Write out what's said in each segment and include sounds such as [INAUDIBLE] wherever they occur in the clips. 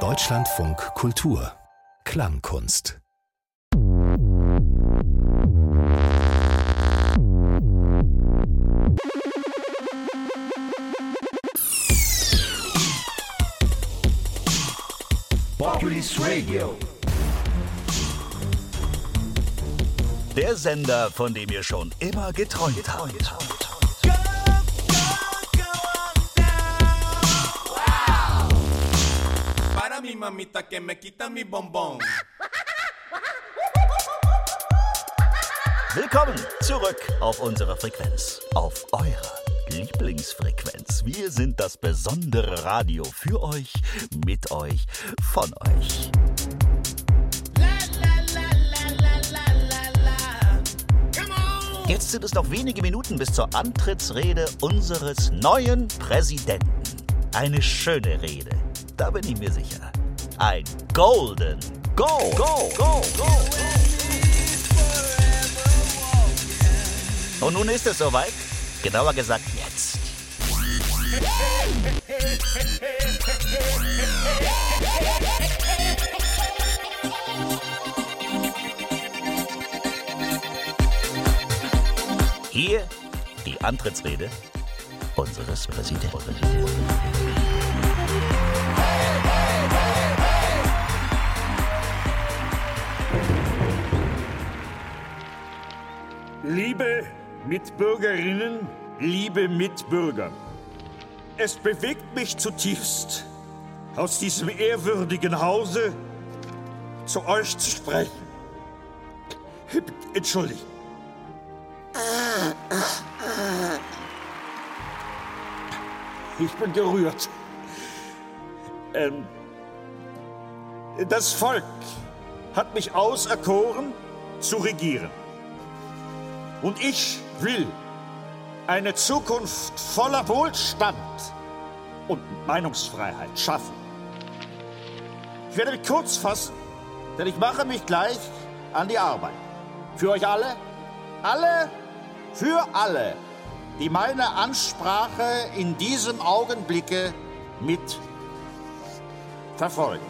Deutschlandfunk Kultur Klangkunst Populis Radio. Der Sender, von dem ihr schon immer geträumt habt. Mi mamita que me quita mi bombón. Willkommen zurück auf unserer Frequenz, auf eurer Lieblingsfrequenz. Wir sind das besondere Radio für euch, mit euch, von euch. Jetzt sind es noch wenige Minuten bis zur Antrittsrede unseres neuen Präsidenten. Eine schöne Rede, da bin ich mir sicher. Ein Golden Go, Go, Go, Go. Und nun ist es soweit. Genauer gesagt jetzt. Hier die Antrittsrede unseres Präsidenten. Liebe Mitbürgerinnen, liebe Mitbürger, es bewegt mich zutiefst, aus diesem ehrwürdigen Hause zu euch zu sprechen. Entschuldigt. Ich bin gerührt. Ähm, das Volk hat mich auserkoren zu regieren. Und ich will eine Zukunft voller Wohlstand und Meinungsfreiheit schaffen. Ich werde mich kurz fassen, denn ich mache mich gleich an die Arbeit. Für euch alle, alle, für alle, die meine Ansprache in diesem Augenblicke mit verfolgen.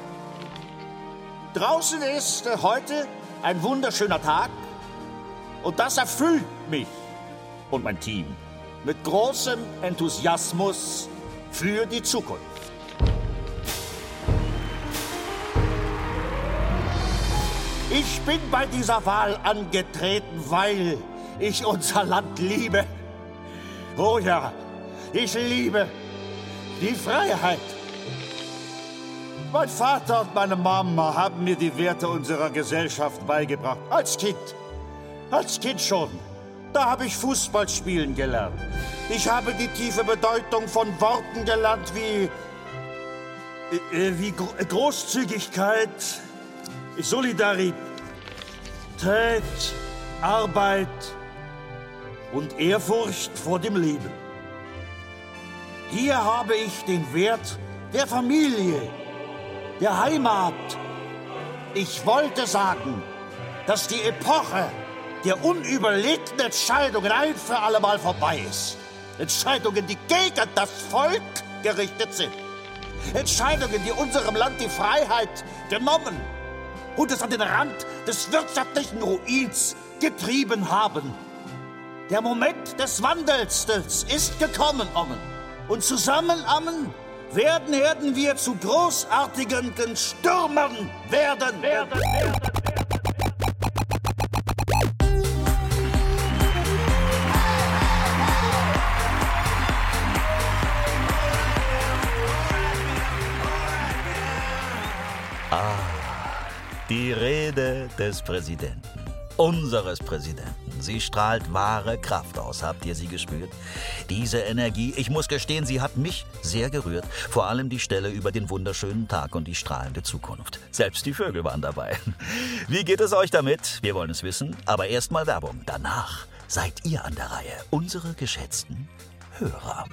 Draußen ist heute ein wunderschöner Tag und das erfüllt mich und mein Team mit großem Enthusiasmus für die Zukunft. Ich bin bei dieser Wahl angetreten, weil ich unser Land liebe. Oh ja, ich liebe die Freiheit. Mein Vater und meine Mama haben mir die Werte unserer Gesellschaft beigebracht. Als Kind. Als Kind schon. Da habe ich Fußball spielen gelernt. Ich habe die tiefe Bedeutung von Worten gelernt wie, äh, wie Gro Großzügigkeit, Solidarität, Arbeit und Ehrfurcht vor dem Leben. Hier habe ich den Wert der Familie, der Heimat. Ich wollte sagen, dass die Epoche der unüberlegten Entscheidungen ein für allemal vorbei ist. Entscheidungen, die gegen das Volk gerichtet sind. Entscheidungen, die unserem Land die Freiheit genommen und es an den Rand des wirtschaftlichen Ruins getrieben haben. Der Moment des Wandels ist gekommen, Ommen. Und zusammen, Ammen, werden, werden wir zu großartigen Stürmern werden. werden, werden. Die Rede des Präsidenten. Unseres Präsidenten. Sie strahlt wahre Kraft aus. Habt ihr sie gespürt? Diese Energie, ich muss gestehen, sie hat mich sehr gerührt. Vor allem die Stelle über den wunderschönen Tag und die strahlende Zukunft. Selbst die Vögel waren dabei. [LAUGHS] Wie geht es euch damit? Wir wollen es wissen. Aber erstmal Werbung. Danach seid ihr an der Reihe. Unsere geschätzten Hörer.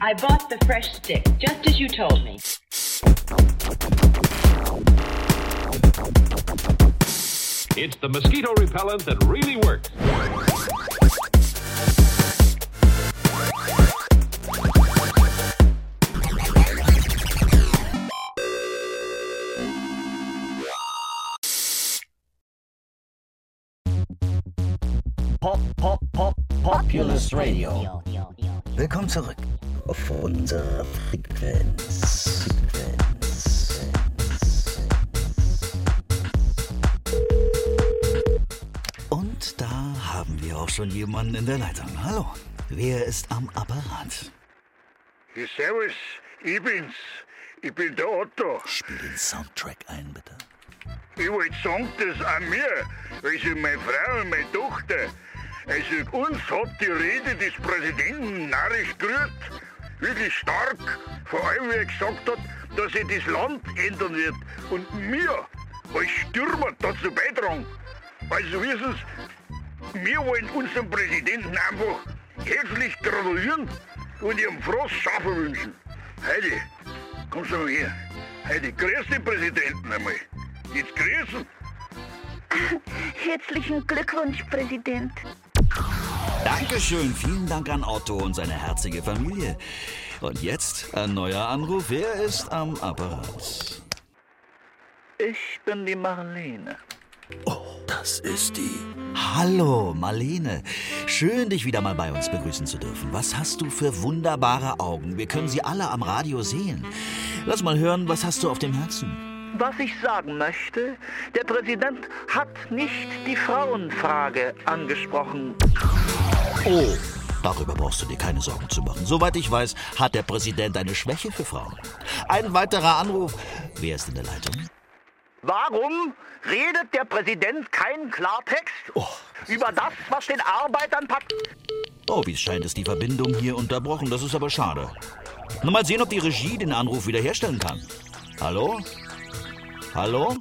I bought the fresh stick, just as you told me. It's the mosquito repellent that really works. Pop, Pop, Pop, Populous Radio. Willkommen zurück auf unserer Frequenz. Und da haben wir auch schon jemanden in der Leitung. Hallo, wer ist am Apparat? Ja, servus, ich bin's. Ich bin der Otto. Spiel den Soundtrack ein, bitte. Ich wollte sagen, dass an mir, also meine Frau und meine Tochter, also uns hat die Rede des Präsidenten narrisch gerührt. Wirklich stark. Vor allem, wie er gesagt hat, dass er das Land ändern wird. Und wir als Stürmer dazu beitragen. Also wissen Sie, wir wollen unserem Präsidenten einfach herzlich gratulieren und ihm frohes Schaffen wünschen. Heidi, kommst du mal her. Heidi, grüß den Präsidenten einmal. Jetzt grüßen. [LAUGHS] Herzlichen Glückwunsch, Präsident. Dankeschön, vielen Dank an Otto und seine herzige Familie. Und jetzt ein neuer Anruf. Wer ist am Apparat? Ich bin die Marlene. Oh, das ist die. Hallo, Marlene. Schön, dich wieder mal bei uns begrüßen zu dürfen. Was hast du für wunderbare Augen? Wir können sie alle am Radio sehen. Lass mal hören, was hast du auf dem Herzen? Was ich sagen möchte, der Präsident hat nicht die Frauenfrage angesprochen. Oh, darüber brauchst du dir keine Sorgen zu machen. Soweit ich weiß, hat der Präsident eine Schwäche für Frauen. Ein weiterer Anruf. Wer ist in der Leitung? Warum redet der Präsident keinen Klartext Oh. über das, was den Arbeitern packt? Oh, wie es scheint, ist die Verbindung hier unterbrochen. Das ist aber schade. Na, mal sehen, ob die Regie den Anruf wiederherstellen kann. Hallo? Hallo?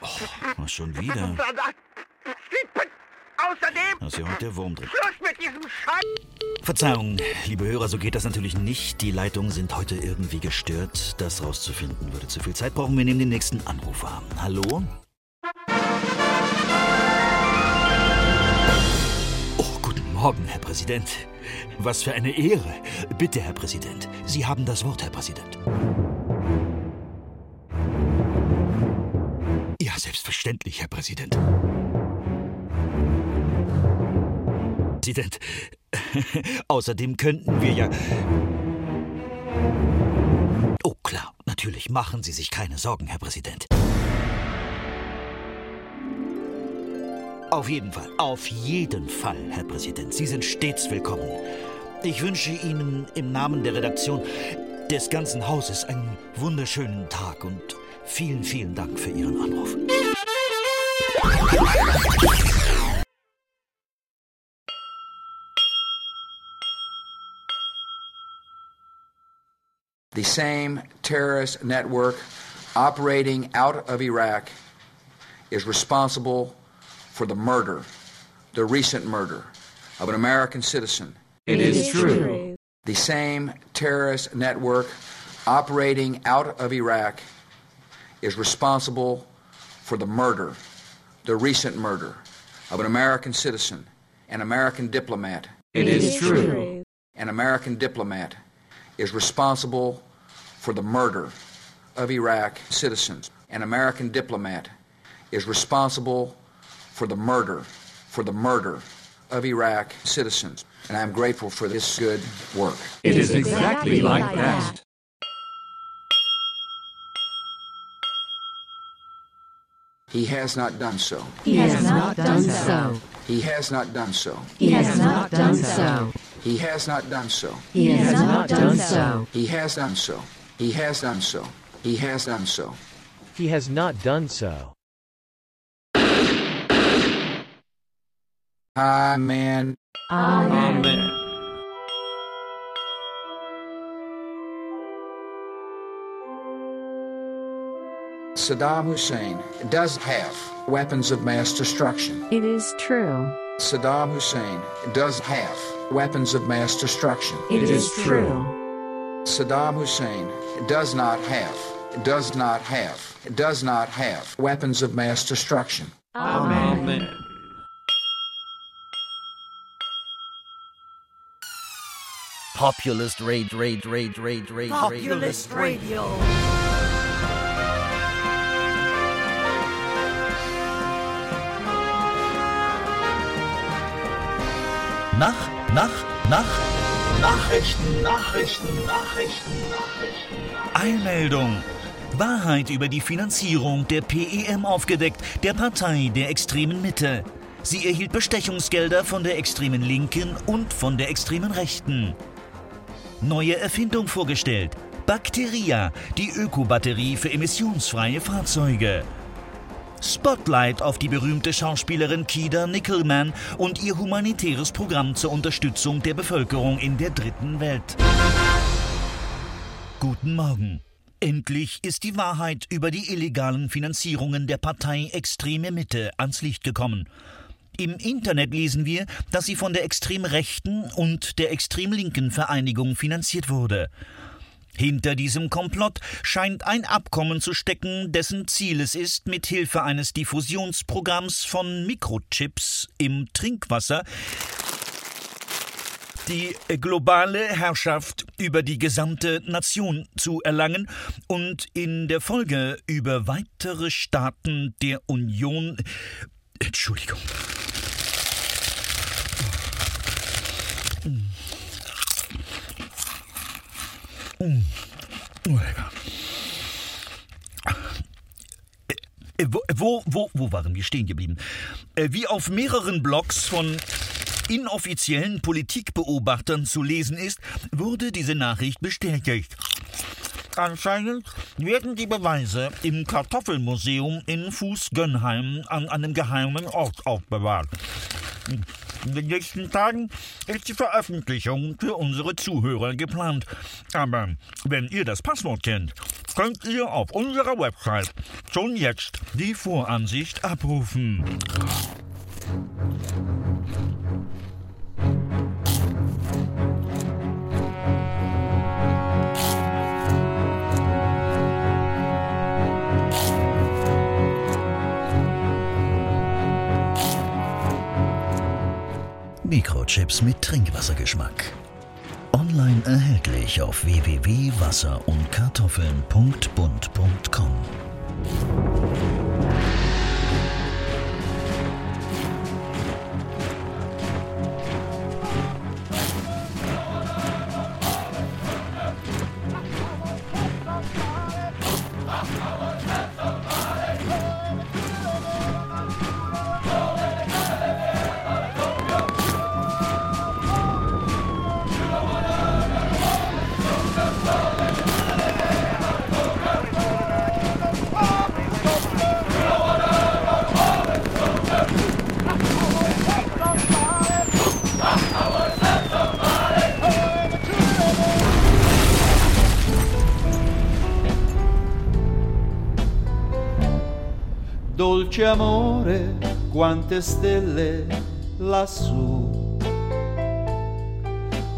Was Oh, schon wieder. Außerdem Das ist ja heute der Wurm drin. Schluss mit diesem Scheiß. Verzeihung, liebe Hörer, so geht das natürlich nicht. Die Leitungen sind heute irgendwie gestört. Das rauszufinden würde zu viel Zeit brauchen. Wir nehmen den nächsten Anrufer. Hallo? Oh, guten Morgen, Herr Präsident. Was für eine Ehre. Bitte, Herr Präsident. Sie haben das Wort, Herr Präsident. Selbstverständlich, Herr Präsident. Präsident. [LAUGHS] Außerdem könnten wir ja. Oh klar, natürlich machen Sie sich keine Sorgen, Herr Präsident. Auf jeden Fall, auf jeden Fall, Herr Präsident. Sie sind stets willkommen. Ich wünsche Ihnen im Namen der Redaktion des ganzen Hauses einen wunderschönen Tag und vielen, vielen Dank für Ihren Anruf. The same terrorist network operating out of Iraq is responsible for the murder, the recent murder, of an American citizen. It is true. The same terrorist network operating out of Iraq is responsible for the murder, the recent murder, of an American citizen, an American diplomat. It is true. An American diplomat is responsible for the murder of Iraq citizens. An American diplomat is responsible for the murder, for the murder of Iraq citizens. And I'm grateful for this good work. It is exactly like that. He has not done so. He has not done so. He has not done so. He has not done so. He has not done so. He has not done so. He has done so. He has done so. He has done so. He has not done so. Amen. Amen. Saddam Hussein does have weapons of mass destruction. It is true. Saddam Hussein does have weapons of mass destruction. It is true. Saddam Hussein does not have does not have, does not have weapons of mass destruction. Amen. Populist Rage, Rage, Rage, Rage, Rage, Populist Radio. Nach, nach, nach. Nachrichten, Nachrichten, Nachrichten, Nachrichten. Eilmeldung. Wahrheit über die Finanzierung der PEM aufgedeckt, der Partei der extremen Mitte. Sie erhielt Bestechungsgelder von der extremen Linken und von der extremen Rechten. Neue Erfindung vorgestellt. Bacteria, die Ökobatterie für emissionsfreie Fahrzeuge. Spotlight auf die berühmte Schauspielerin Kida Nickelman und ihr humanitäres Programm zur Unterstützung der Bevölkerung in der dritten Welt. Guten Morgen. Endlich ist die Wahrheit über die illegalen Finanzierungen der Partei Extreme Mitte ans Licht gekommen. Im Internet lesen wir, dass sie von der extrem rechten und der extrem linken Vereinigung finanziert wurde. Hinter diesem Komplott scheint ein Abkommen zu stecken, dessen Ziel es ist, mit Hilfe eines Diffusionsprogramms von Mikrochips im Trinkwasser die globale Herrschaft über die gesamte Nation zu erlangen und in der Folge über weitere Staaten der Union. Entschuldigung. Mm. Oh, lecker. Äh, Wo, wo, wo, wo waren wir stehen geblieben? Äh, Wie auf mehreren Blogs von inoffiziellen Politikbeobachtern zu lesen ist, wurde diese Nachricht bestätigt. Anscheinend werden die Beweise im Kartoffelmuseum in Fußgönnheim an einem geheimen Ort aufbewahrt. In den nächsten Tagen ist die Veröffentlichung für unsere Zuhörer geplant. Aber wenn ihr das Passwort kennt, könnt ihr auf unserer Website schon jetzt die Voransicht abrufen. Mikrochips mit Trinkwassergeschmack. Online erhältlich auf www.wasserundkartoffeln.bund.com. Dolce amore, quante stelle lassù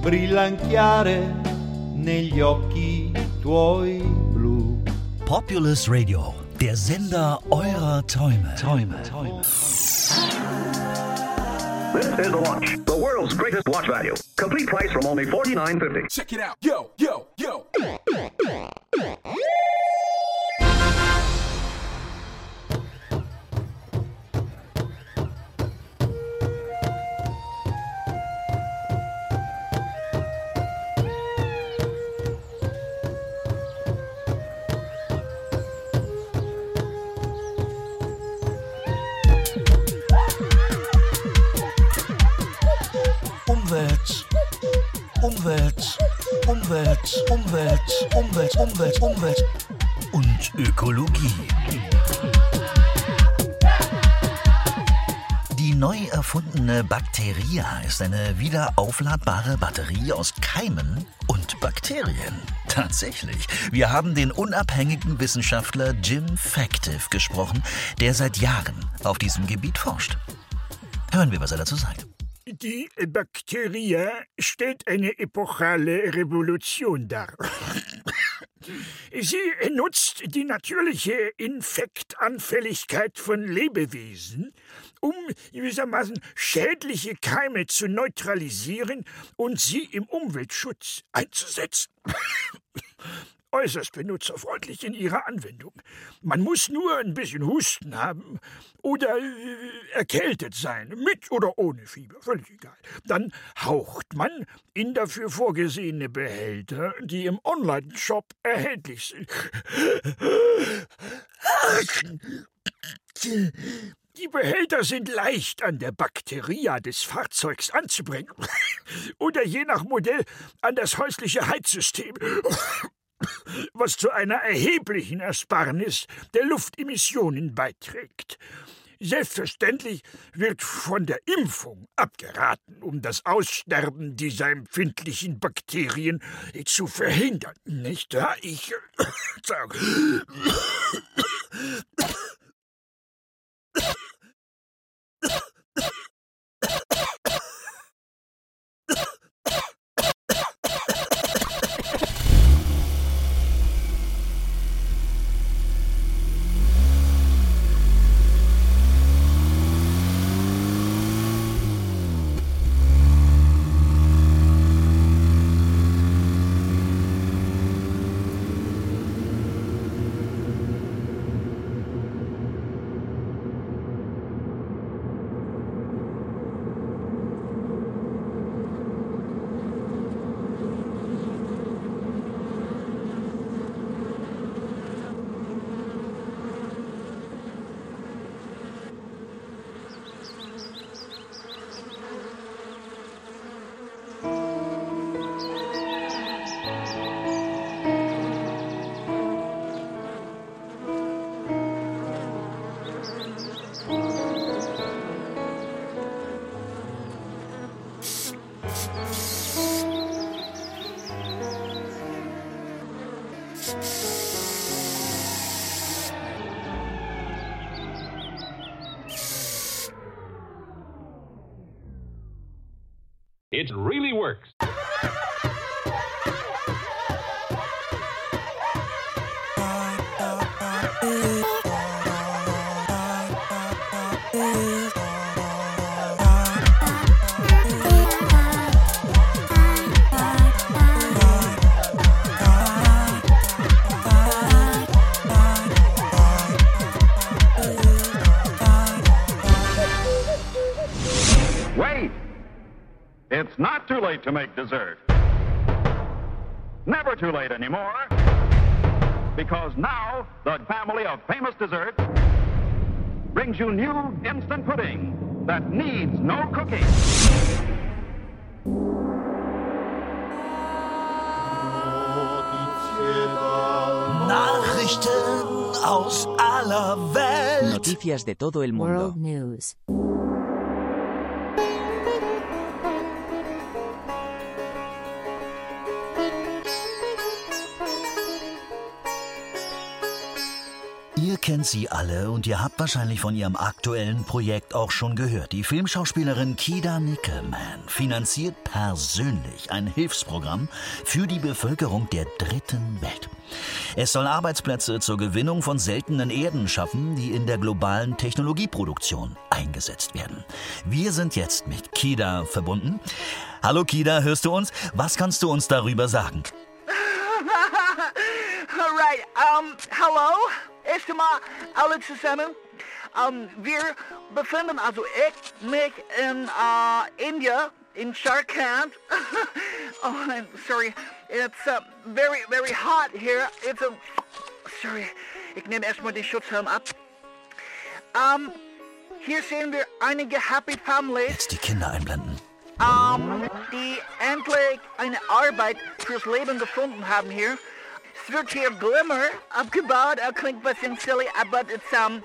brillan chiare negli occhi tuoi blu. Populous Radio, der Sender eurer Träume. Träume. This is the Watch, the world's greatest watch value. Complete price from only $49.50. Check it out. Yo, yo, yo. Umwelt. Umwelt. Umwelt. Umwelt. Umwelt. Und Ökologie. Die neu erfundene Bacteria ist eine wiederaufladbare Batterie aus Keimen und Bakterien. Tatsächlich. Wir haben den unabhängigen Wissenschaftler Jim Factive gesprochen, der seit Jahren auf diesem Gebiet forscht. Hören wir, was er dazu sagt. Die Bacteria stellt eine epochale Revolution dar. Sie nutzt die natürliche Infektanfälligkeit von Lebewesen, um gewissermaßen schädliche Keime zu neutralisieren und sie im Umweltschutz einzusetzen. Äußerst benutzerfreundlich in ihrer Anwendung. Man muss nur ein bisschen Husten haben oder äh, erkältet sein, mit oder ohne Fieber, völlig egal. Dann haucht man in dafür vorgesehene Behälter, die im Online-Shop erhältlich sind. Die Behälter sind leicht an der Bakteria des Fahrzeugs anzubringen [LAUGHS] oder je nach Modell an das häusliche Heizsystem was zu einer erheblichen Ersparnis der Luftemissionen beiträgt. Selbstverständlich wird von der Impfung abgeraten, um das Aussterben dieser empfindlichen Bakterien zu verhindern. Nicht wahr? Ich [COUGHS] It's really too late anymore. Because now, the family of famous desserts brings you new instant pudding that needs no cooking. Nachrichten aus aller Welt. Noticias de todo el mundo. Sie alle und ihr habt wahrscheinlich von ihrem aktuellen Projekt auch schon gehört. Die Filmschauspielerin Kida Nickelman finanziert persönlich ein Hilfsprogramm für die Bevölkerung der dritten Welt. Es soll Arbeitsplätze zur Gewinnung von seltenen Erden schaffen, die in der globalen Technologieproduktion eingesetzt werden. Wir sind jetzt mit Kida verbunden. Hallo Kida, hörst du uns? Was kannst du uns darüber sagen? [LAUGHS] Alright, um, hello? Erst einmal alle zusammen. Um, wir befinden, also ich, mich in uh, India, in Sharkand. [LAUGHS] oh, I'm sorry. It's uh, very, very hot here. It's a... Sorry. Ich nehme erstmal den Schutzhelm ab. Um, hier sehen wir einige Happy Families. Jetzt die Kinder einblenden. Um, die endlich eine Arbeit fürs Leben gefunden haben hier. Es wird hier Glimmer abgebaut. Er klingt ein bisschen silly, aber es ist um,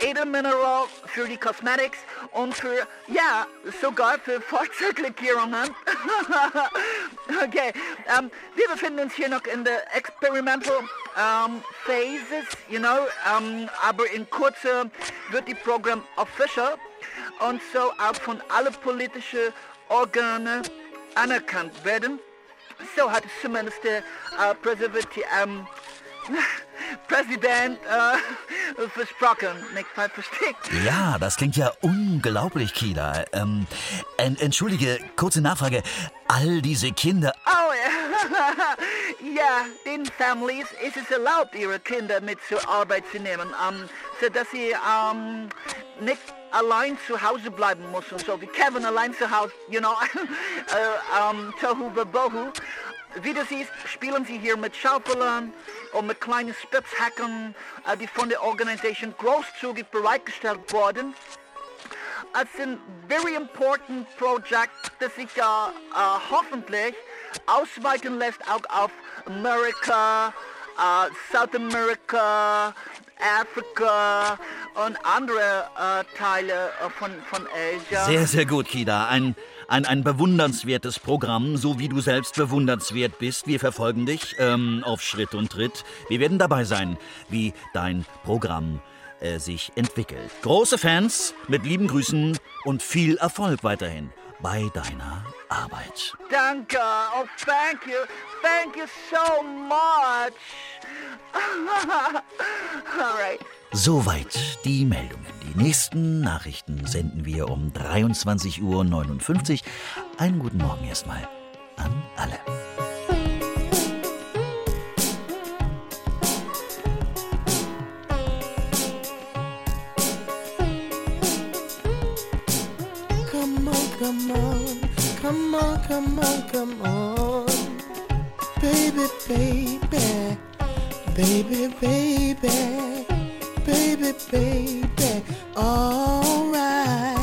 Edelmineral für die Cosmetics und für, ja, sogar für Fahrzeuglackierungen. [LAUGHS] okay, um, wir befinden uns hier noch in der Experimental um, Phases, you know, um, aber in Kürze wird die Programm official und so auch von allen politischen Organen anerkannt werden. So hat es zumindest der äh, Präservati ähm, [LAUGHS] Präsident äh, versprochen, nicht falsch versteckt. Ja, das klingt ja unglaublich, Kida. Ähm, en entschuldige, kurze Nachfrage. All diese Kinder. Oh, ja. [LAUGHS] ja, den Families ist es erlaubt, ihre Kinder mit zur Arbeit zu nehmen, ähm, sodass sie ähm, nicht allein zu Hause bleiben müssen. So wie Kevin allein zu Hause, you know, [LAUGHS] äh, ähm, Tohu Bohu. Wie du siehst, spielen sie hier mit Schaufeln und mit kleinen Spitzhacken, äh, die von der Organisation großzügig bereitgestellt wurden. Es ist ein very important project, das sich äh, äh, hoffentlich ausweiten lässt auch auf Amerika, äh, South America, Afrika und andere Teile von, von Asia. Sehr, sehr gut, Kida. Ein, ein, ein bewundernswertes Programm, so wie du selbst bewundernswert bist. Wir verfolgen dich ähm, auf Schritt und Tritt. Wir werden dabei sein, wie dein Programm äh, sich entwickelt. Große Fans mit lieben Grüßen und viel Erfolg weiterhin bei deiner Arbeit. Danke. Oh, thank you. Thank you so much. [LAUGHS] All right. Soweit die Meldungen. Nächsten Nachrichten senden wir um 23.59 Uhr. Einen guten Morgen erstmal an alle. Come on, come on, come on, come on, come on. Baby, baby, baby, baby, baby, baby, alright.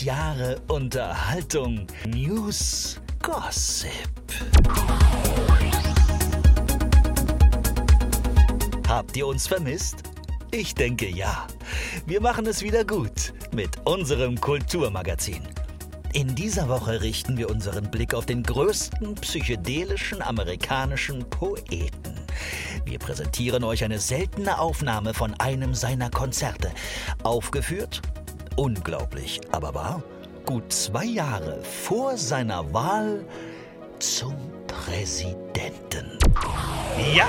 30 Jahre Unterhaltung, News, Gossip. Habt ihr uns vermisst? Ich denke ja. Wir machen es wieder gut mit unserem Kulturmagazin. In dieser Woche richten wir unseren Blick auf den größten psychedelischen amerikanischen Poeten. Wir präsentieren euch eine seltene Aufnahme von einem seiner Konzerte. Aufgeführt, unglaublich, aber wahr, gut zwei Jahre vor seiner Wahl zum Präsidenten. Ja,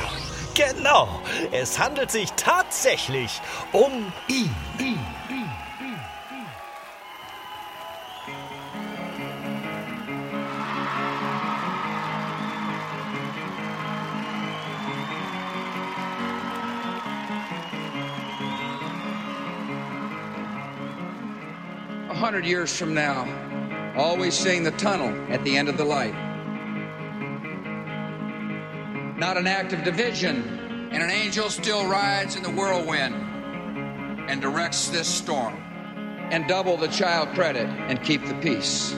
genau, es handelt sich tatsächlich um ihn. ihn, ihn. Hundred years from now, always seeing the tunnel at the end of the light. Not an act of division, and an angel still rides in the whirlwind and directs this storm. And double the child credit and keep the peace.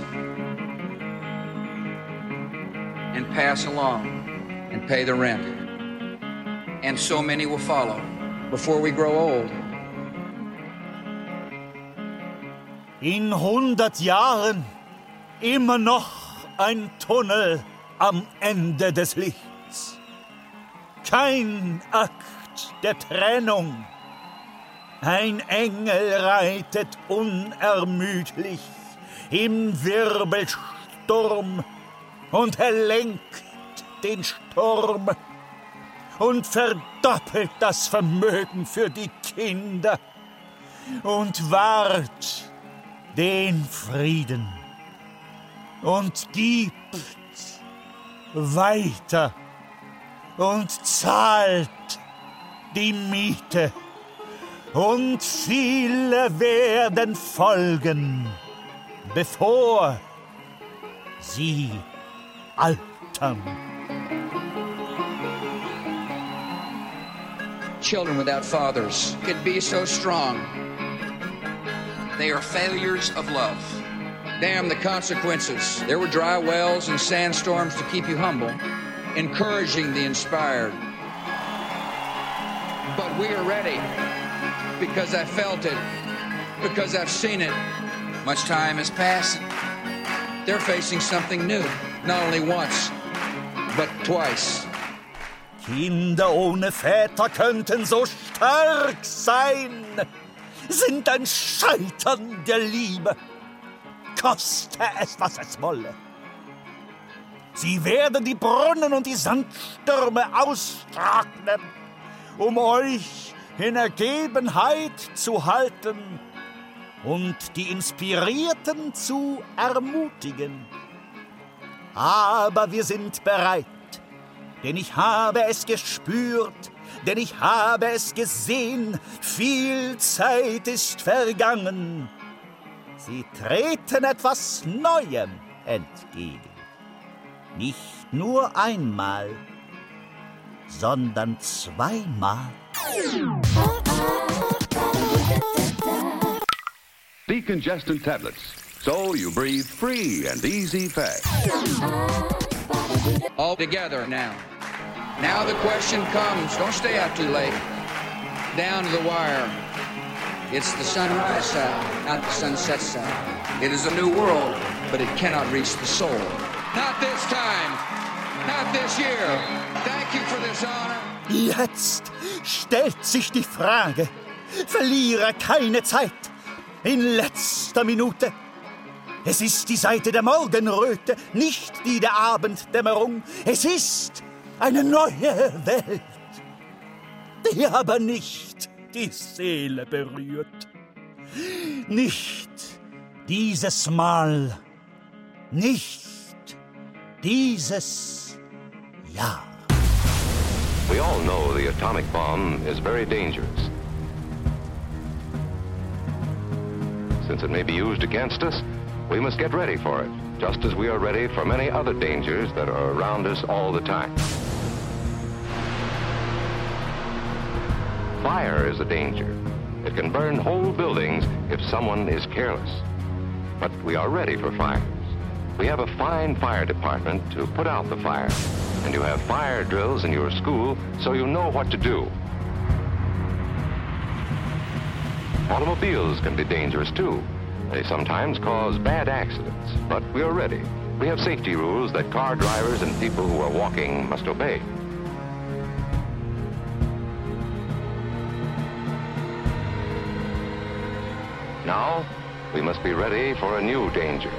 And pass along and pay the rent. And so many will follow before we grow old In 100 Jahren immer noch ein Tunnel am Ende des Lichts. Kein Akt der Trennung. Ein Engel reitet unermüdlich im Wirbelsturm und er lenkt den Sturm und verdoppelt das Vermögen für die Kinder und wahrt den Frieden und gibt weiter und zahlt die Miete und viele werden folgen, bevor sie altern. Children without fathers could be so strong. They are failures of love. Damn the consequences. There were dry wells and sandstorms to keep you humble, encouraging the inspired. But we are ready because I felt it, because I've seen it. Much time has passed. They're facing something new, not only once, but twice. Kinder ohne Väter könnten so stark sein, sind ein Scheitern der Liebe, koste es, was es wolle. Sie werden die Brunnen und die Sandstürme austrocknen, um euch in Ergebenheit zu halten und die Inspirierten zu ermutigen. Aber wir sind bereit, denn ich habe es gespürt, denn ich habe es gesehen, viel Zeit ist vergangen. Sie treten etwas Neuem entgegen. Nicht nur einmal, sondern zweimal. Decongestant tablets. So you breathe free and easy fast. All together now. Now the question comes don't stay out too late. Down to the wire. It's the sunrise side, not the sunset side. It is a new world, but it cannot reach the soul. Not this time. Not this year. Thank you for this honor. Jetzt stellt sich die Frage. Verliere keine Zeit. In letzter Minute. Es ist die Seite der Morgenröte, nicht die der Abenddämmerung. Es ist eine neue Welt, die aber nicht die Seele berührt. Nicht dieses Mal, nicht dieses Jahr. We all know the atomic bomb is very dangerous. Since it may be used against us, we must get ready for it, just as we are ready for many other dangers that are around us all the time. Fire is a danger. It can burn whole buildings if someone is careless. But we are ready for fires. We have a fine fire department to put out the fire. And you have fire drills in your school so you know what to do. Automobiles can be dangerous too. They sometimes cause bad accidents, but we are ready. We have safety rules that car drivers and people who are walking must obey. Now, we must be ready for a new danger.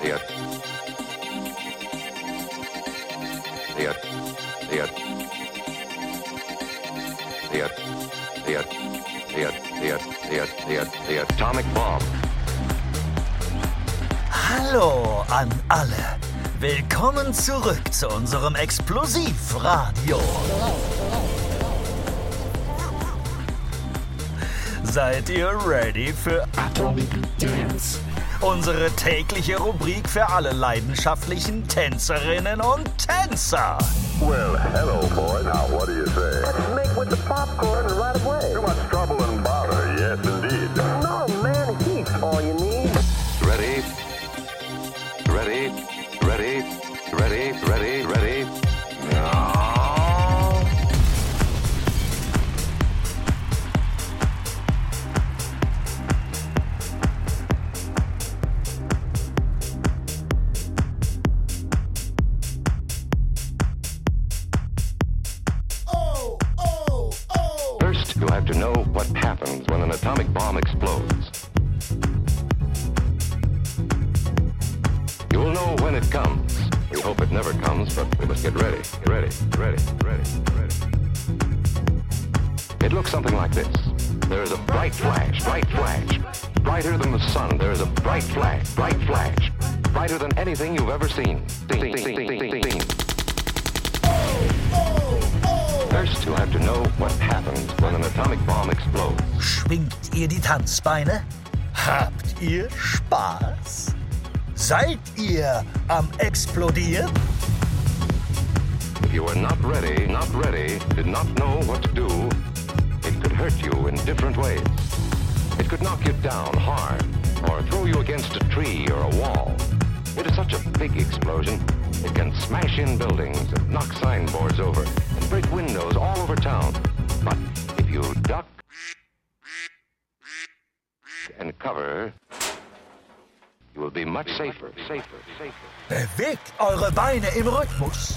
The, the, the, the, the, the, the, the, the, the atomic bomb. Hallo an alle. Willkommen zurück zu unserem Explosivradio. Seid ihr ready für Atomic Dance? Unsere tägliche Rubrik für alle leidenschaftlichen Tänzerinnen und Tänzer. Well, hello, boy. Now, what do you say? Tanzbeine? Habt ihr Spaß? Seid ihr am Explodieren? If you were not ready, not ready, did not know what to do, it could hurt you in different ways. It could knock you down hard or throw you against a tree or a wall. It is such a big explosion, it can smash in buildings and knock signboards over and break windows all over town. But if you duck and cover, you will be much safer, safer, safer. Bewegt eure Beine im Rhythmus.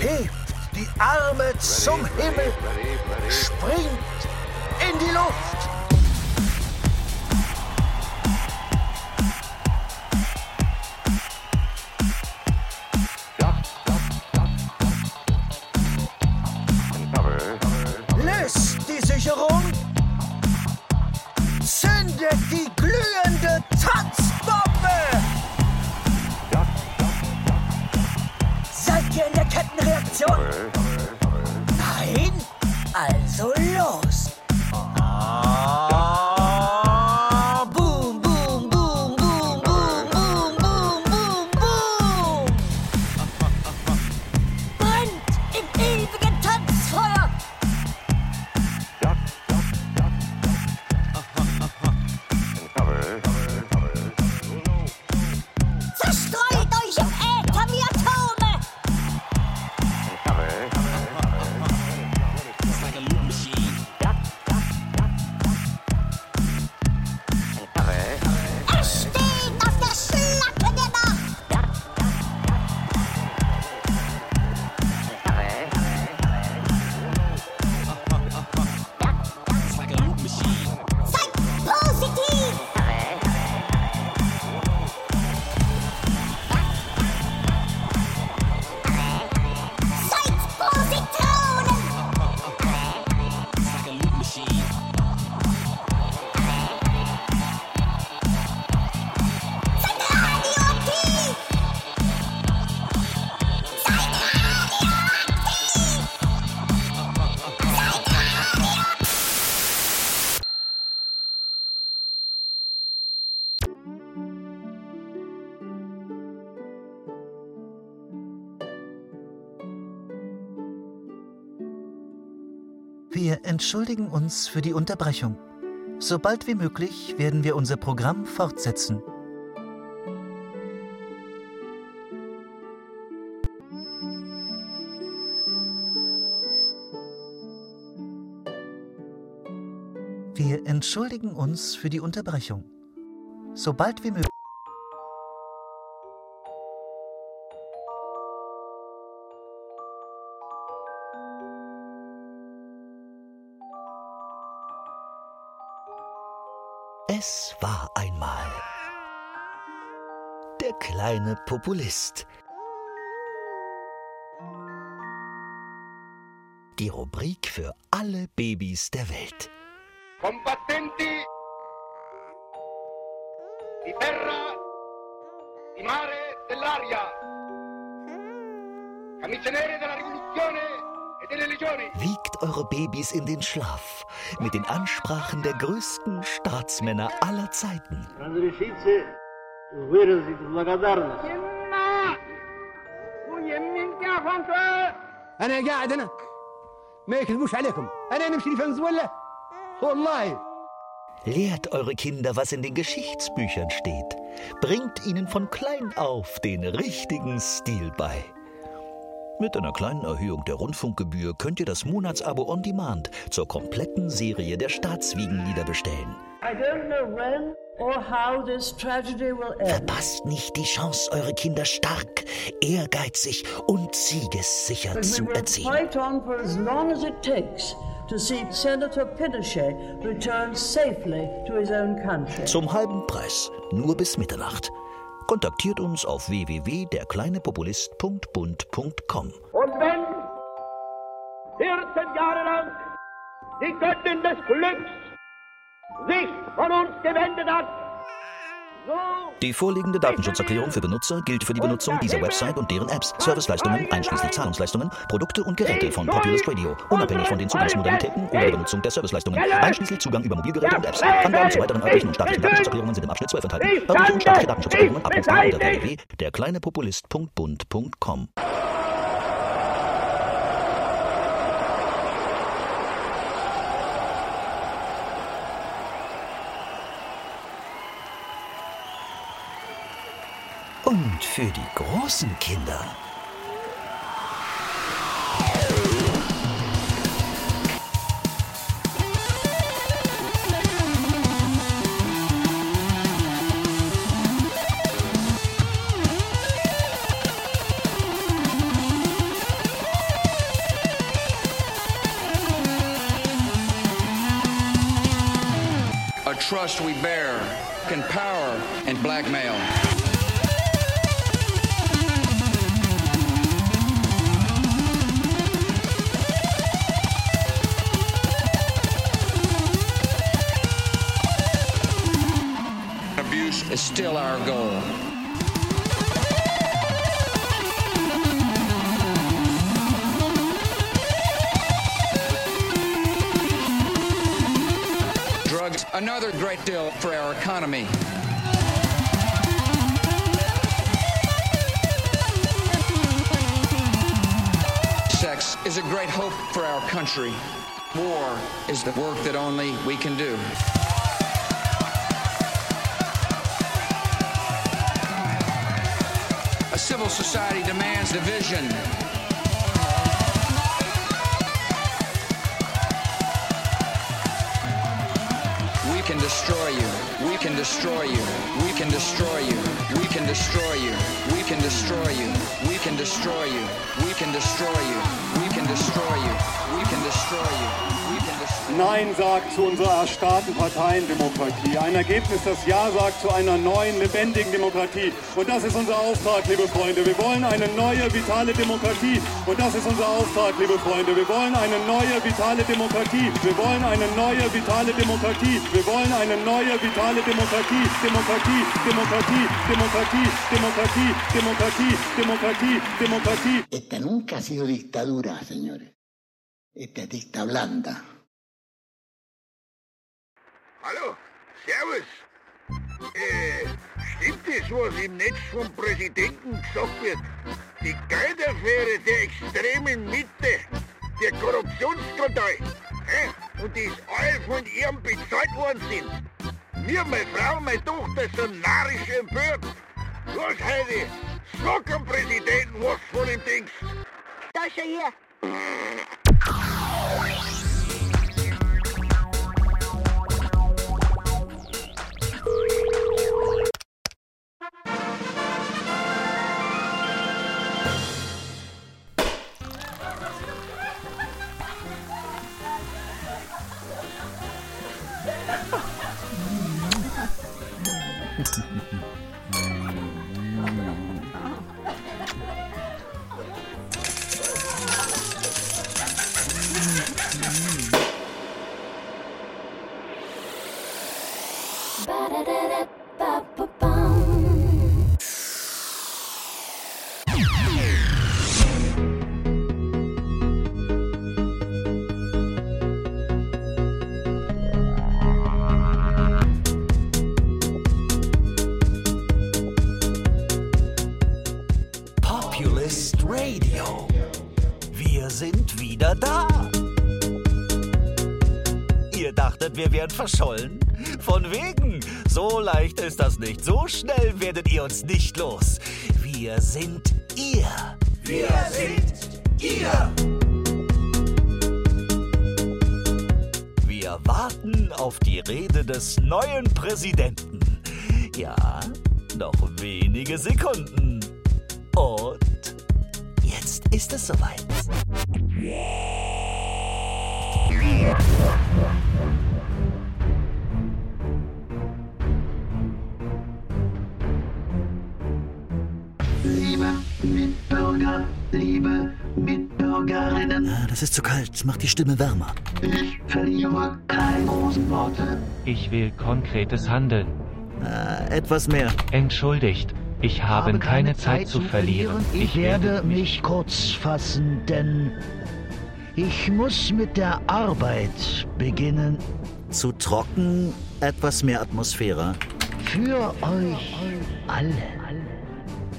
Hebt die Arme zum Himmel. Springt in die Luft. Zündet die glühende Tanzbombe. Seid ihr in der Kettenreaktion? Nein? Also entschuldigen uns für die Unterbrechung. Sobald wie möglich werden wir unser Programm fortsetzen. Wir entschuldigen uns für die Unterbrechung. Sobald wie möglich. Kleine Populist. Die Rubrik für alle Babys der Welt. combattenti di terra, di mare, dell'aria, camicie nere della rivoluzione e. Wiegt eure Babys in den Schlaf mit den Ansprachen der größten Staatsmänner aller Zeiten Разрешите выразить благодарность انا قاعد هنا ما يكذبوش عليكم انا نمشي لفنزويلا والله Lehrt eure Kinder, was in den Geschichtsbüchern steht. Bringt ihnen von klein auf den richtigen Stil bei. Mit einer kleinen Erhöhung der Rundfunkgebühr könnt ihr das Monatsabo On Demand zur kompletten Serie der Staatswiegenlieder bestellen. Verpasst nicht die Chance, eure Kinder stark, ehrgeizig und siegessicher But zu erziehen. Zum halben Preis, nur bis Mitternacht. Kontaktiert uns auf www.derkleinepopulist.bund.com. Und wenn 14 Jahre lang die Göttin des Glücks sich von uns gewendet hat, Die vorliegende Datenschutzerklärung für Benutzer gilt für die Benutzung dieser Website und deren Apps, Serviceleistungen einschließlich Zahlungsleistungen, Produkte und Geräte von Populist Radio, unabhängig von den Zugangsmodalitäten oder der Benutzung der Serviceleistungen, einschließlich Zugang über Mobilgeräte und Apps. Angaben zu weiteren örtlichen und staatlichen Datenschutzerklärungen sind im Abschnitt 12 enthalten. Örtliche und staatliche Datenschutzerklärungen abrufbar unter www.derkleinepopulist.bund.com. Und für die großen Kinder. A trust we bear can power and blackmail. Deal for our economy. Sex is a great hope for our country. War is the work that only we can do. A civil society demands division. Can destroy you. We can destroy you. We can destroy you. We can destroy you. We can destroy you. We can destroy you. We can destroy you. We can destroy you. Nein sagt zu unserer erstarrten Parteiendemokratie. Ein Ergebnis, das Ja sagt zu einer neuen, lebendigen Demokratie. Und das ist unser Auftrag, liebe Freunde. Wir wollen eine neue, vitale Demokratie. Und das ist unser Auftrag, liebe Freunde. Wir wollen eine neue, vitale Demokratie. Wir wollen eine neue, vitale Demokratie. Wir wollen eine neue, vitale Demokratie. Demokratie, Demokratie, Demokratie, Demokratie, Demokratie, Demokratie, Demokratie. Esta nunca ha sido dictadura, señores. Esta es dicta blanda. Hallo, Servus. Äh, stimmt es, was im Netz vom Präsidenten gesagt wird? Die Geldaffäre der extremen Mitte, der Korruptionsskandal, hä? und die ist all von ihrem bezahlt worden sind. Mir, meine Frau, meine Tochter sind narrisch empört. Los, Heidi, sag am Präsidenten was von dem Dings. Da schau her. [LAUGHS] Ba-da-da-da. Wir wären verschollen? Von wegen. So leicht ist das nicht. So schnell werdet ihr uns nicht los. Wir sind ihr. Wir sind ihr. Wir warten auf die Rede des neuen Präsidenten. Ja, noch wenige Sekunden. Und jetzt ist es soweit. Ah, das ist zu kalt. Mach die Stimme wärmer. Ich verliere keine großen Worte. Ich will konkretes Handeln. Äh, etwas mehr. Entschuldigt, ich habe keine Zeit zu verlieren. Ich werde mich kurz fassen, denn ich muss mit der Arbeit beginnen. Zu trocken, etwas mehr Atmosphäre. Für euch alle.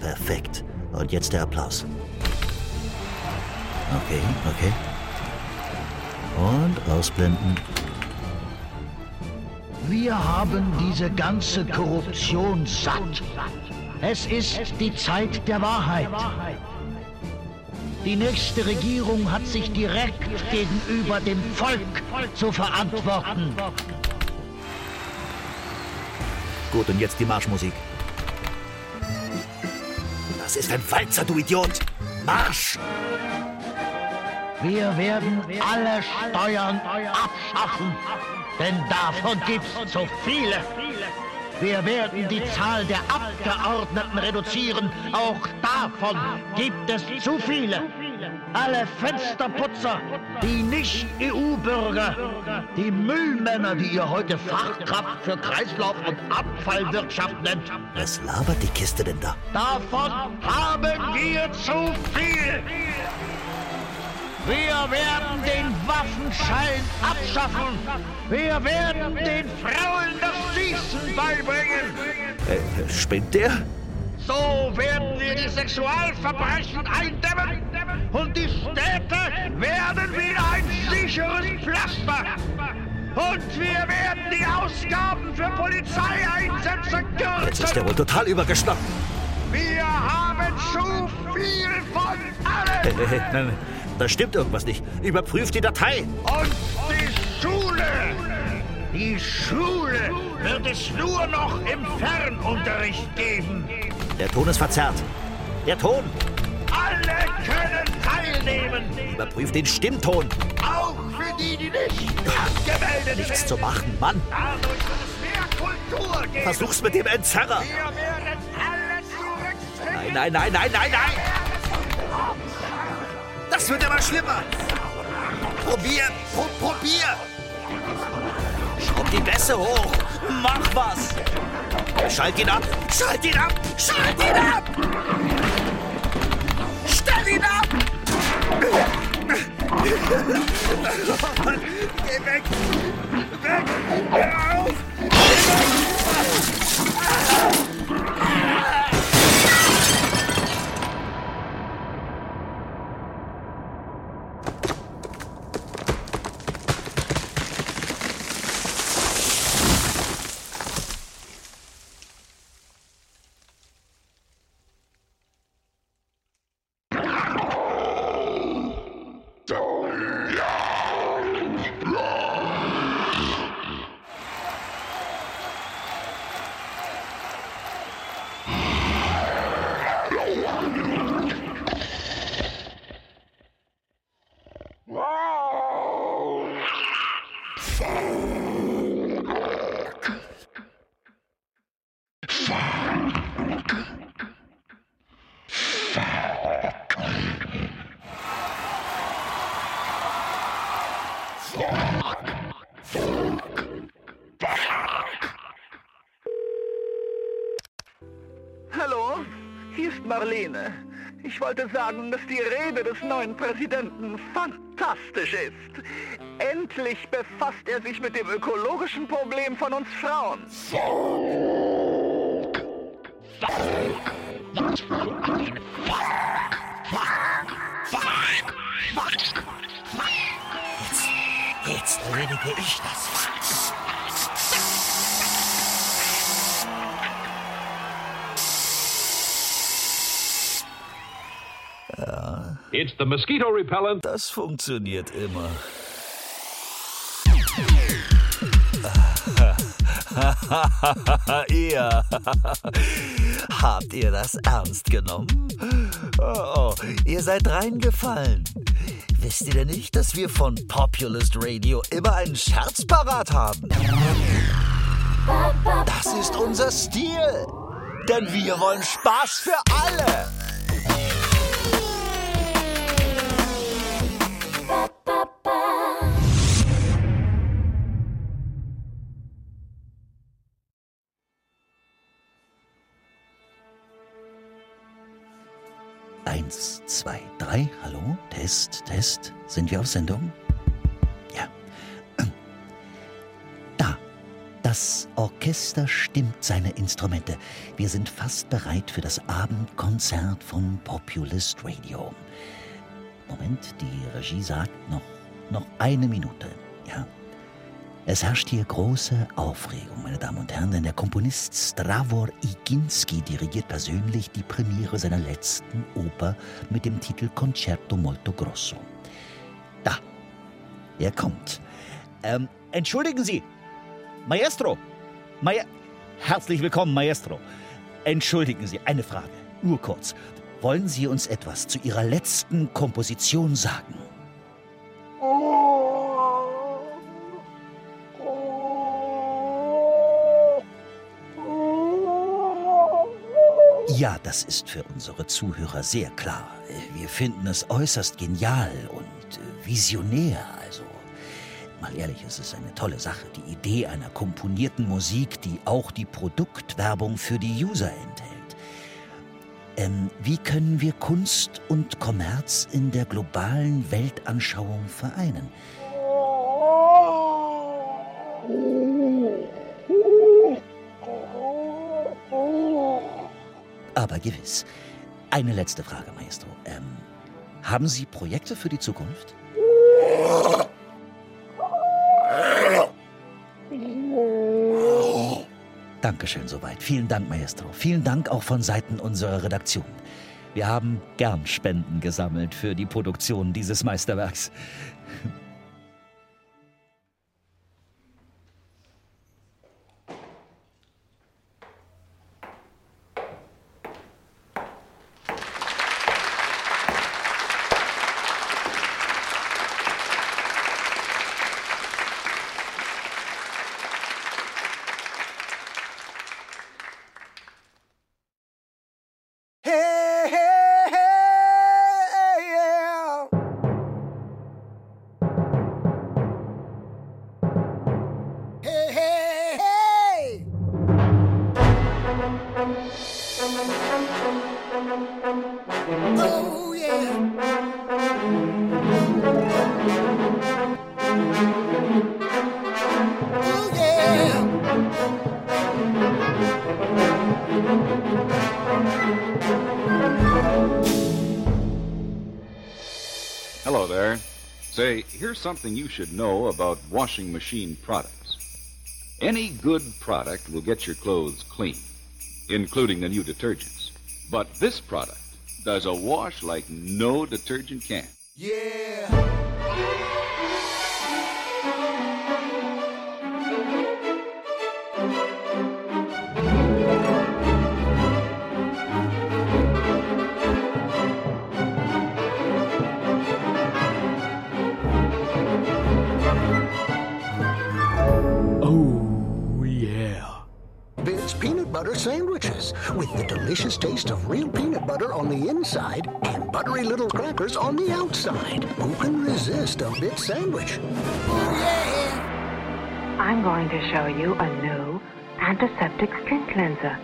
Perfekt. Und jetzt der Applaus. Okay, okay. Und ausblenden. Wir haben diese ganze Korruption satt. Es ist die Zeit der Wahrheit. Die nächste Regierung hat sich direkt gegenüber dem Volk zu verantworten. Gut, und jetzt die Marschmusik. Das ist ein Walzer, du Idiot! Marsch! Wir werden alle Steuern abschaffen, denn davon gibt's zu viele. Wir werden die Zahl der Abgeordneten reduzieren. Auch davon gibt es zu viele. Alle Fensterputzer, die Nicht-EU-Bürger, die Müllmänner, die ihr heute Fachkraft für Kreislauf- und Abfallwirtschaft nennt. Was labert die Kiste denn da? Davon haben wir zu viel. Wir werden den Waffenschein abschaffen. Wir werden den Frauen das Schießen beibringen. Äh, spinnt der? So werden wir die Sexualverbrechen eindämmen und die Städte werden wieder ein sicheres Pflaster. Und wir werden die Ausgaben für Polizeieinsätze kürzen. Jetzt ist der wohl total übergeschnappt. Wir haben zu viel von allem. Hey, hey, hey, nein, da stimmt irgendwas nicht. Überprüft die Datei. Und die Schule. Die Schule wird es nur noch im Fernunterricht geben. Der Ton ist verzerrt. Der Ton. Alle können teilnehmen. Überprüft den Stimmton. Auch für die, die nicht angemeldet Nichts sind. zu machen, Mann. Dadurch wird es mehr Kultur geben. Versuch's mit dem Entzerrer. Wir werden alle zurückdrängen. Nein, nein, nein, nein, nein, nein. Wird immer schlimmer. Probier, pro, probier. Schraub die Bässe hoch. Mach was. Schalt ihn ab. Schalt ihn ab. Schalt ihn ab. Stell ihn ab. Geh weg. Weg. Hör auf. Hallo, hier ist Marlene. Ich wollte sagen, dass die Rede des neuen Präsidenten fantastisch ist. Endlich befasst er sich mit dem ökologischen Problem von uns Frauen. Jetzt, jetzt erledige ich das. It's the mosquito repellent. das funktioniert immer. [LAUGHS] ihr. Habt ihr das ernst genommen? Oh, ihr seid reingefallen. Wisst ihr denn nicht, dass wir von Populist Radio immer einen Scherz parat haben? Das ist unser Stil. Denn wir wollen Spaß für alle. Test, Test. Sind wir auf Sendung? Ja. [CLEARS THROAT] Da. Das Orchester stimmt seine Instrumente. Wir sind fast bereit für das Abendkonzert von Populist Radio. Moment, die Regie sagt noch, noch eine Minute. Ja. Es herrscht hier große Aufregung, meine Damen und Herren, denn der Komponist Stravor Iginski dirigiert persönlich die Premiere seiner letzten Oper mit dem Titel Concerto Molto Grosso. Da, er kommt. Ähm, entschuldigen Sie, Maestro, Ma herzlich willkommen, Maestro. Entschuldigen Sie, eine Frage, nur kurz. Wollen Sie uns etwas zu Ihrer letzten Komposition sagen? Ja, das ist für unsere Zuhörer sehr klar. Wir finden es äußerst genial und visionär. Also, mal ehrlich, es ist eine tolle Sache. Die Idee einer komponierten Musik, die auch die Produktwerbung für die User enthält. Ähm, wie können wir Kunst und Kommerz in der globalen Weltanschauung vereinen? Aber gewiss. Eine letzte Frage, Maestro. Ähm, haben Sie Projekte für die Zukunft? Dankeschön soweit. Vielen Dank, Maestro. Vielen Dank auch von Seiten unserer Redaktion. Wir haben gern Spenden gesammelt für die Produktion dieses Meisterwerks. Here's something you should know about washing machine products. Any good product will get your clothes clean, including the new detergents. But this product does a wash like no detergent can. Yeah. Inside and buttery little crackers on the outside. Who can resist a bit sandwich? I'm going to show you a new antiseptic skin cleanser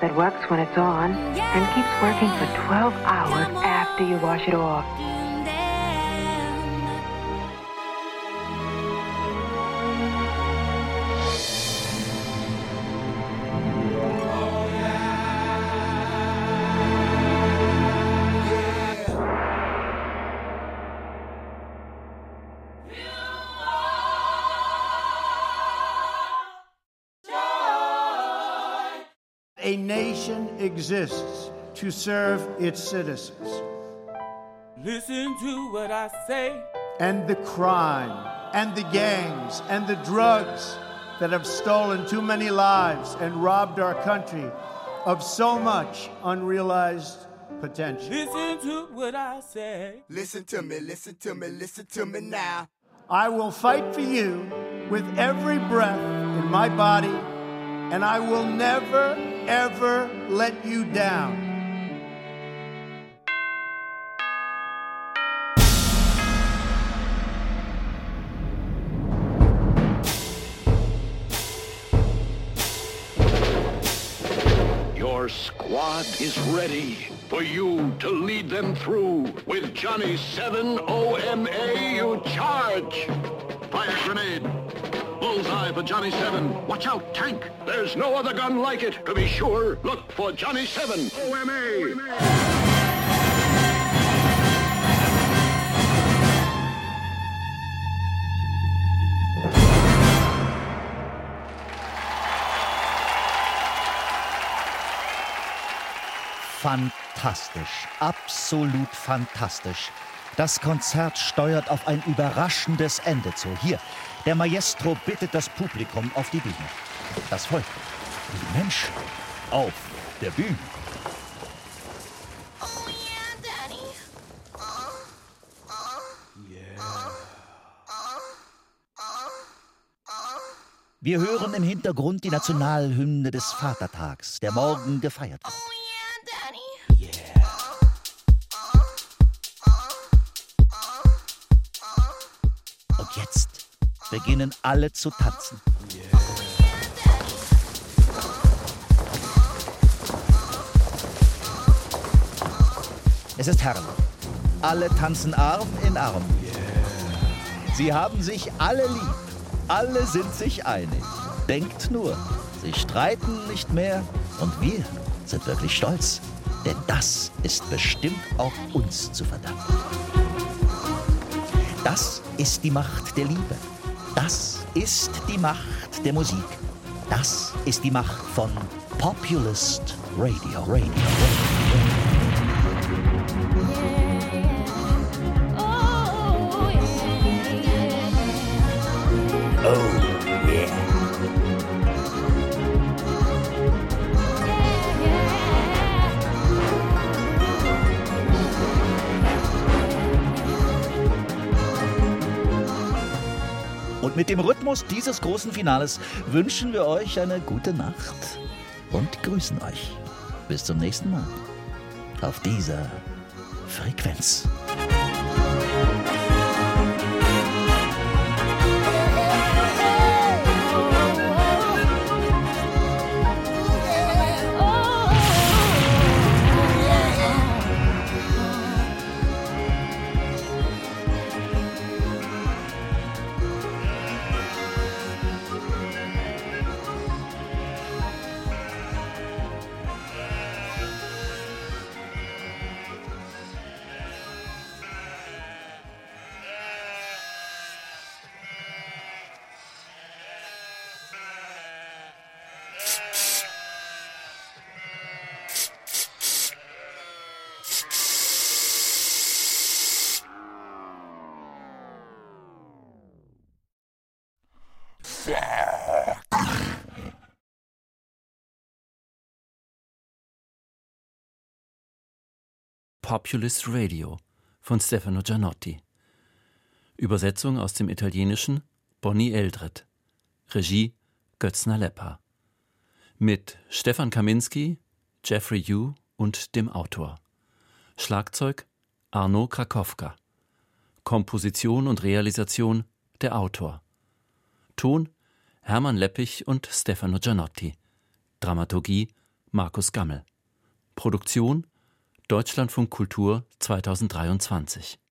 that works when it's on and keeps working for 12 hours after you wash it off. Exists to serve its citizens. Listen to what I say. And the crime, and the gangs, and the drugs that have stolen too many lives and robbed our country of so much unrealized potential. Listen to what I say. Listen to me, listen to me, listen to me now. I will fight for you with every breath in my body, and I will never, ever let you down. Your squad is ready. for you to lead them through. With Johnny 7 OMA, you charge. Fire grenade. Bullseye for Johnny 7. Watch out, tank. There's no other gun like it. To be sure, look for Johnny 7 OMA. Fantastisch, absolut fantastisch. Das Konzert steuert auf ein überraschendes Ende zu. Hier, der Maestro bittet das Publikum auf die Bühne. Das Volk, die Menschen auf der Bühne. Wir hören im Hintergrund die Nationalhymne des Vatertags, der morgen gefeiert wird. Beginnen alle zu tanzen. Es ist herrlich. Alle tanzen Arm in Arm. Sie haben sich alle lieb. Alle sind sich einig. Denkt nur, sie streiten nicht mehr und wir sind wirklich stolz. Denn das ist bestimmt auch uns zu verdanken. Das ist die Macht der Liebe. Das ist die Macht der Musik. Das ist die Macht von Populist Radio. Radio. Oh, mit dem Rhythmus dieses großen Finales wünschen wir euch eine gute Nacht und grüßen euch. Bis zum nächsten Mal auf dieser Frequenz. Populist Radio von Stefano Gianotti. Übersetzung aus dem Italienischen Bonnie Eldred. Regie Götzner Lepper. Mit Stefan Kaminski, Jeffrey Yu und dem Autor. Schlagzeug Arno Krakowka. Komposition und Realisation der Autor. Ton Hermann Leppich und Stefano Gianotti. Dramaturgie Markus Gammel. Produktion Deutschlandfunk Kultur 2023